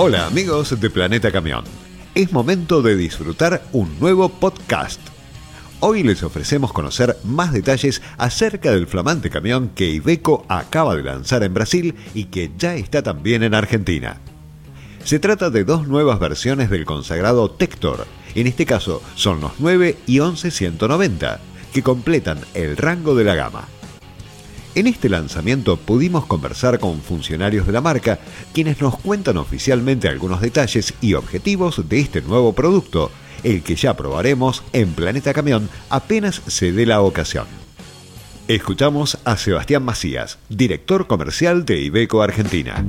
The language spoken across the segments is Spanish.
Hola amigos de Planeta Camión. Es momento de disfrutar un nuevo podcast. Hoy les ofrecemos conocer más detalles acerca del flamante camión que Iveco acaba de lanzar en Brasil y que ya está también en Argentina. Se trata de dos nuevas versiones del consagrado Tector. En este caso son los 9 y 11190, que completan el rango de la gama. En este lanzamiento pudimos conversar con funcionarios de la marca, quienes nos cuentan oficialmente algunos detalles y objetivos de este nuevo producto, el que ya probaremos en Planeta Camión apenas se dé la ocasión. Escuchamos a Sebastián Macías, director comercial de Ibeco Argentina.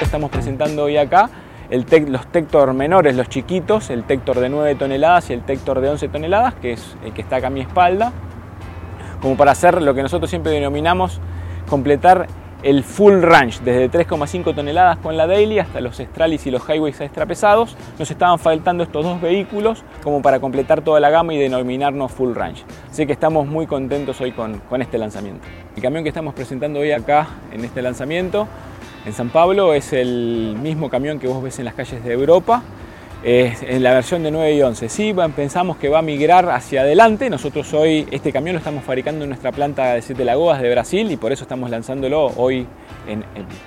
Estamos presentando hoy acá los Tector menores, los chiquitos, el Tector de 9 toneladas y el Tector de 11 toneladas, que es el que está acá a mi espalda como para hacer lo que nosotros siempre denominamos completar el full range, desde 3,5 toneladas con la Daily hasta los Stralis y los Highways extra pesados. Nos estaban faltando estos dos vehículos como para completar toda la gama y denominarnos full range. Así que estamos muy contentos hoy con, con este lanzamiento. El camión que estamos presentando hoy acá en este lanzamiento en San Pablo es el mismo camión que vos ves en las calles de Europa en la versión de 9 y 11. Sí, pensamos que va a migrar hacia adelante. Nosotros hoy este camión lo estamos fabricando en nuestra planta de Siete Lagoas de Brasil y por eso estamos lanzándolo hoy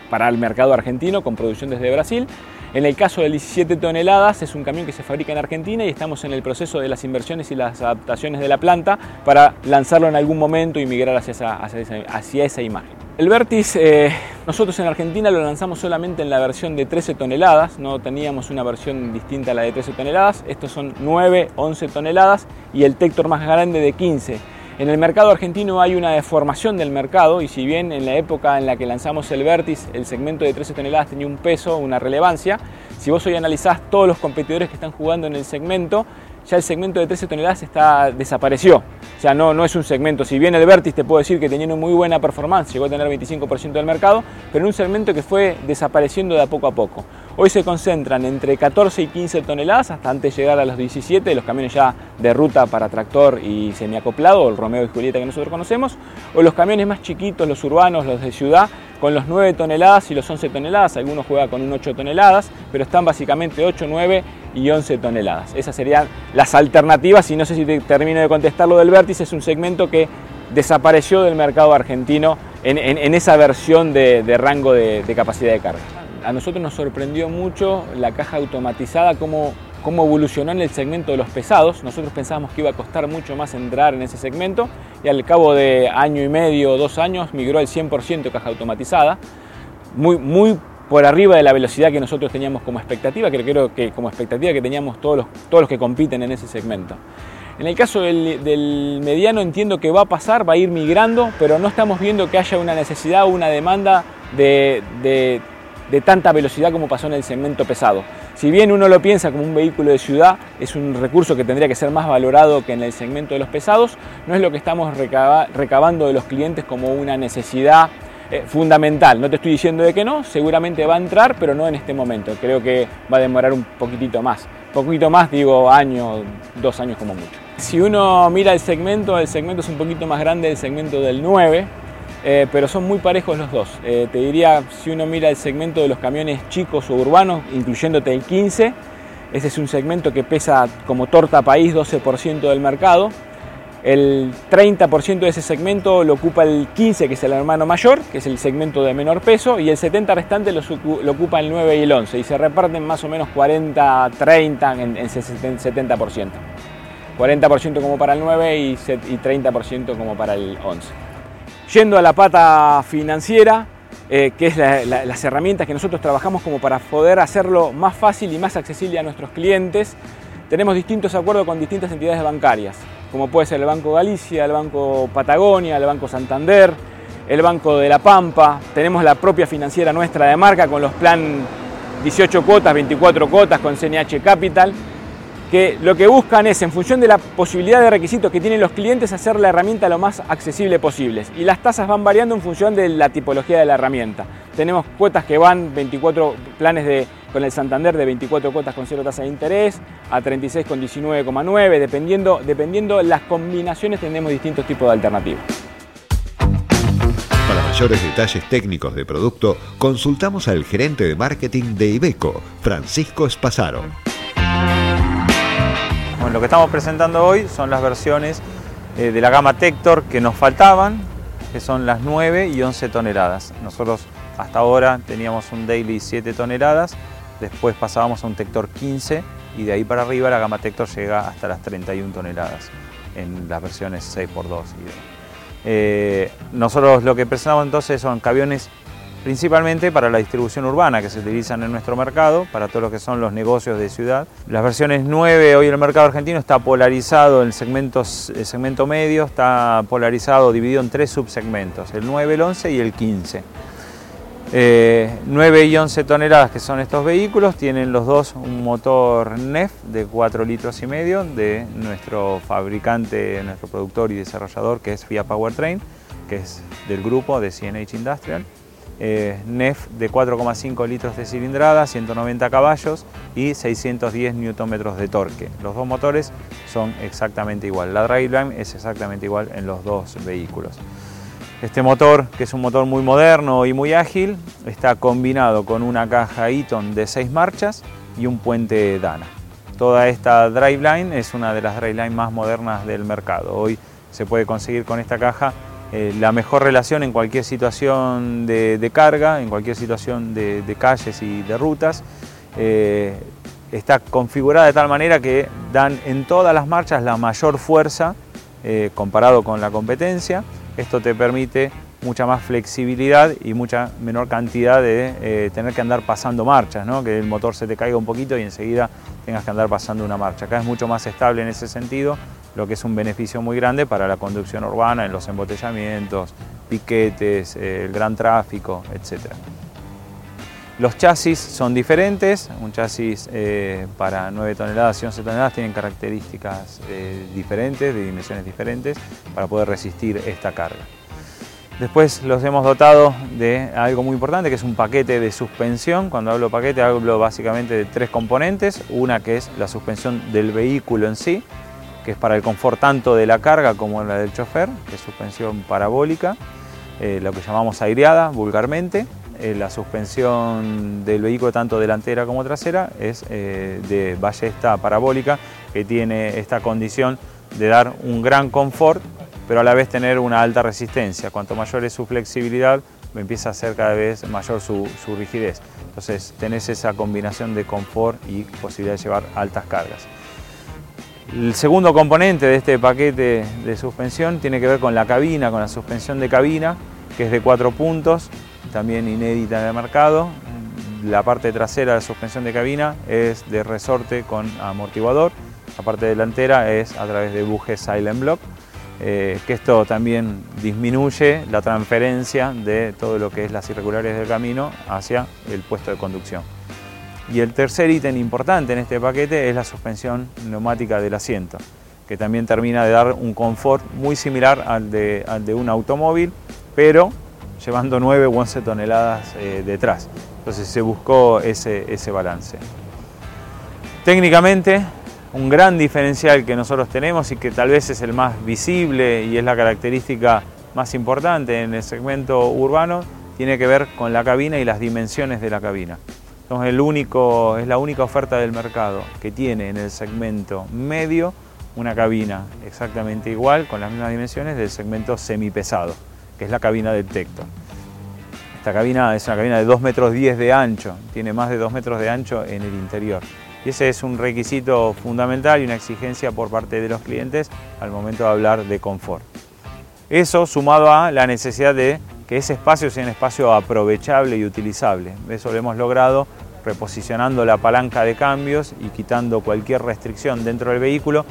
para el mercado argentino con producción desde Brasil. En el caso de 17 toneladas es un camión que se fabrica en Argentina y estamos en el proceso de las inversiones y las adaptaciones de la planta para lanzarlo en algún momento y migrar hacia esa imagen. El Vertis, eh, nosotros en Argentina lo lanzamos solamente en la versión de 13 toneladas, no teníamos una versión distinta a la de 13 toneladas, estos son 9, 11 toneladas y el Tector más grande de 15. En el mercado argentino hay una deformación del mercado y si bien en la época en la que lanzamos el Vertis el segmento de 13 toneladas tenía un peso, una relevancia, si vos hoy analizás todos los competidores que están jugando en el segmento, ya el segmento de 13 toneladas está, desapareció. Sea, no, no es un segmento. Si bien el Vertis te puedo decir que tenía una muy buena performance, llegó a tener 25% del mercado, pero en un segmento que fue desapareciendo de a poco a poco. Hoy se concentran entre 14 y 15 toneladas hasta antes de llegar a los 17, los camiones ya de ruta para tractor y semiacoplado, el Romeo y Julieta que nosotros conocemos, o los camiones más chiquitos, los urbanos, los de ciudad, con los 9 toneladas y los 11 toneladas, algunos juegan con un 8 toneladas, pero están básicamente 8, 9 y 11 toneladas. Esas serían las alternativas y no sé si te termino de contestar lo del vértice, es un segmento que desapareció del mercado argentino en, esa versión de, rango de, capacidad de carga. A nosotros nos sorprendió mucho la caja automatizada, cómo, cómo evolucionó en el segmento de los pesados. Nosotros pensábamos que iba a costar mucho más entrar en ese segmento y al cabo de año y medio o dos años migró al 100% caja automatizada. Muy, muy por arriba de la velocidad que nosotros teníamos como expectativa, que creo que como expectativa que teníamos todos los, todos los que compiten en ese segmento. En el caso del, mediano entiendo que va a pasar, va a ir migrando, pero no estamos viendo que haya una necesidad o una demanda de, de tanta velocidad como pasó en el segmento pesado. Si bien uno lo piensa como un vehículo de ciudad, es un recurso que tendría que ser más valorado que en el segmento de los pesados, no es lo que estamos recabando de los clientes como una necesidad eh, fundamental. No te estoy diciendo de que no, seguramente va a entrar, pero no en este momento. Creo que va a demorar un poquitito más. Poquito más, digo, año, dos años como mucho. Si uno mira el segmento, el segmento es un poquito más grande del segmento del 9, eh, pero son muy parejos los dos. Eh, te diría, si uno mira el segmento de los camiones chicos o urbanos, incluyéndote el 15, ese es un segmento que pesa como torta país 12% del mercado. El 30% de ese segmento lo ocupa el 15, que es el hermano mayor, que es el segmento de menor peso, y el 70 restante lo, ocupa el 9 y el 11, y se reparten más o menos 40-30 en, 70%. 40% como para el 9 y, 30% como para el 11. Yendo a la pata financiera, eh, que es las herramientas que nosotros trabajamos como para poder hacerlo más fácil y más accesible a nuestros clientes, tenemos distintos acuerdos con distintas entidades bancarias como puede ser el Banco Galicia, el Banco Patagonia, el Banco Santander, el Banco de la Pampa, tenemos la propia financiera nuestra de marca con los plan 18 cuotas, 24 cuotas con CNH Capital, que lo que buscan es, en función de la posibilidad de requisitos que tienen los clientes, hacer la herramienta lo más accesible posible. Y las tasas van variando en función de la tipología de la herramienta. Tenemos cuotas que van 24 planes de con el Santander de 24 cuotas con cero tasa de interés, a 36 con 19,9, dependiendo, dependiendo las combinaciones tenemos distintos tipos de alternativas. Para mayores detalles técnicos de producto, consultamos al gerente de marketing de Ibeco, Francisco Espasaro. Bueno, lo que estamos presentando hoy son las versiones eh, de la gama Tector que nos faltaban, que son las 9 y 11 toneladas. Nosotros hasta ahora teníamos un daily 7 toneladas, después pasábamos a un Tector 15 y de ahí para arriba la gama Tector llega hasta las 31 toneladas en las versiones 6x2. Eh, nosotros lo que presentamos entonces son camiones principalmente para la distribución urbana que se utilizan en nuestro mercado, para todo lo que son los negocios de ciudad. Las versiones 9, hoy el mercado argentino está polarizado, el segmento, el segmento medio está polarizado, dividido en tres subsegmentos, el 9, el 11 y el 15. 9 eh, y 11 toneladas que son estos vehículos, tienen los dos un motor NEF de 4 litros y medio de nuestro fabricante, nuestro productor y desarrollador que es FIA Powertrain, que es del grupo de CNH Industrial. Eh, NEF de 4,5 litros de cilindrada, 190 caballos y 610 Nm de torque. Los dos motores son exactamente igual. La driveline es exactamente igual en los dos vehículos. Este motor, que es un motor muy moderno y muy ágil, está combinado con una caja Eaton de 6 marchas y un puente Dana. Toda esta driveline es una de las driveline más modernas del mercado. Hoy se puede conseguir con esta caja eh, la mejor relación en cualquier situación de, carga, en cualquier situación de, calles y de rutas. Eh, está configurada de tal manera que dan en todas las marchas la mayor fuerza eh, comparado con la competencia. Esto te permite mucha más flexibilidad y mucha menor cantidad de tener que andar pasando marchas, que el motor se te caiga un poquito y enseguida tengas que andar pasando una marcha. Acá es mucho más estable en ese sentido, lo que es un beneficio muy grande para la conducción urbana, en los embotellamientos, piquetes, eh, el gran tráfico, etc. Los chasis son diferentes, un chasis eh, para 9 toneladas y 11 toneladas tienen características eh, diferentes, de dimensiones diferentes, para poder resistir esta carga. Después los hemos dotado de algo muy importante que es un paquete de suspensión. Cuando hablo paquete hablo básicamente de tres componentes. Una que es la suspensión del vehículo en sí, que es para el confort tanto de la carga como la del chofer, que es suspensión parabólica, eh, lo que llamamos aireada vulgarmente. Eh, la suspensión del vehículo tanto delantera como trasera es eh, de ballesta parabólica que tiene esta condición de dar un gran confort pero a la vez tener una alta resistencia. Cuanto mayor es su flexibilidad, empieza a ser cada vez mayor su, su rigidez. Entonces tenés esa combinación de confort y posibilidad de llevar altas cargas. El segundo componente de este paquete de suspensión tiene que ver con la cabina, con la suspensión de cabina, que es de cuatro puntos, también inédita en el mercado. La parte trasera de la suspensión de cabina es de resorte con amortiguador. La parte delantera es a través de buje Silent Block, eh, que esto también disminuye la transferencia de todo lo que es las irregulares del camino hacia el puesto de conducción. Y el tercer ítem importante en este paquete es la suspensión neumática del asiento, que también termina de dar un confort muy similar al de, un automóvil, pero llevando 9 u 11 toneladas eh, detrás. Entonces se buscó ese, ese balance. Técnicamente, un gran diferencial que nosotros tenemos y que tal vez es el más visible y es la característica más importante en el segmento urbano, tiene que ver con la cabina y las dimensiones de la cabina. Es la única oferta del mercado que tiene en el segmento medio una cabina exactamente igual, con las mismas dimensiones del segmento semipesado, que es la cabina del Tector. Esta cabina es una cabina de 2 metros 10 de ancho, tiene más de 2 metros de ancho en el interior. Y ese es un requisito fundamental y una exigencia por parte de los clientes al momento de hablar de confort. Eso sumado a la necesidad de que ese espacio sea un espacio aprovechable y utilizable. Eso lo hemos logrado reposicionando la palanca de cambios y quitando cualquier restricción dentro del vehículo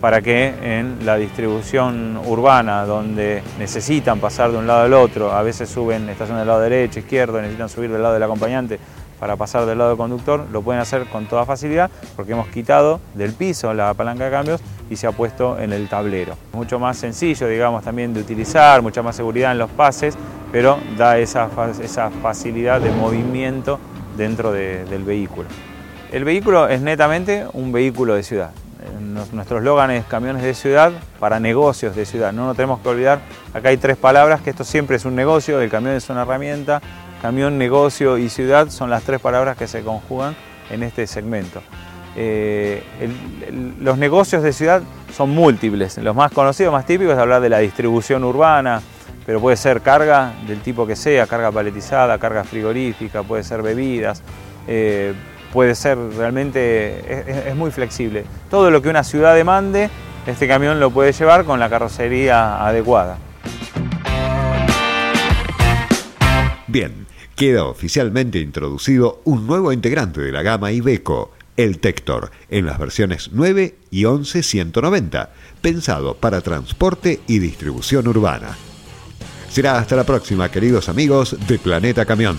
para que en la distribución urbana, donde necesitan pasar de un lado al otro, a veces suben estación del lado derecho, izquierdo, necesitan subir del lado del acompañante para pasar del lado del conductor, lo pueden hacer con toda facilidad porque hemos quitado del piso la palanca de cambios y se ha puesto en el tablero. Mucho más sencillo, digamos, también de utilizar, mucha más seguridad en los pases, pero da esa, esa facilidad de movimiento dentro del vehículo. El vehículo es netamente un vehículo de ciudad. nuestro eslogan es camiones de ciudad para negocios de ciudad. No nos tenemos que olvidar, acá hay tres palabras, que esto siempre es un negocio, el camión es una herramienta, camión, negocio y ciudad son las tres palabras que se conjugan en este segmento. Eh, los negocios de ciudad son múltiples, los más conocidos, más típicos es hablar de la distribución urbana, pero puede ser carga del tipo que sea, carga paletizada, carga frigorífica, puede ser bebidas, eh, puede ser realmente, es, muy flexible. Todo lo que una ciudad demande, este camión lo puede llevar con la carrocería adecuada. Bien, queda oficialmente introducido un nuevo integrante de la gama Iveco, el Tector, en las versiones 9 y 11 190, pensado para transporte y distribución urbana. Será hasta la próxima, queridos amigos de Planeta Camión.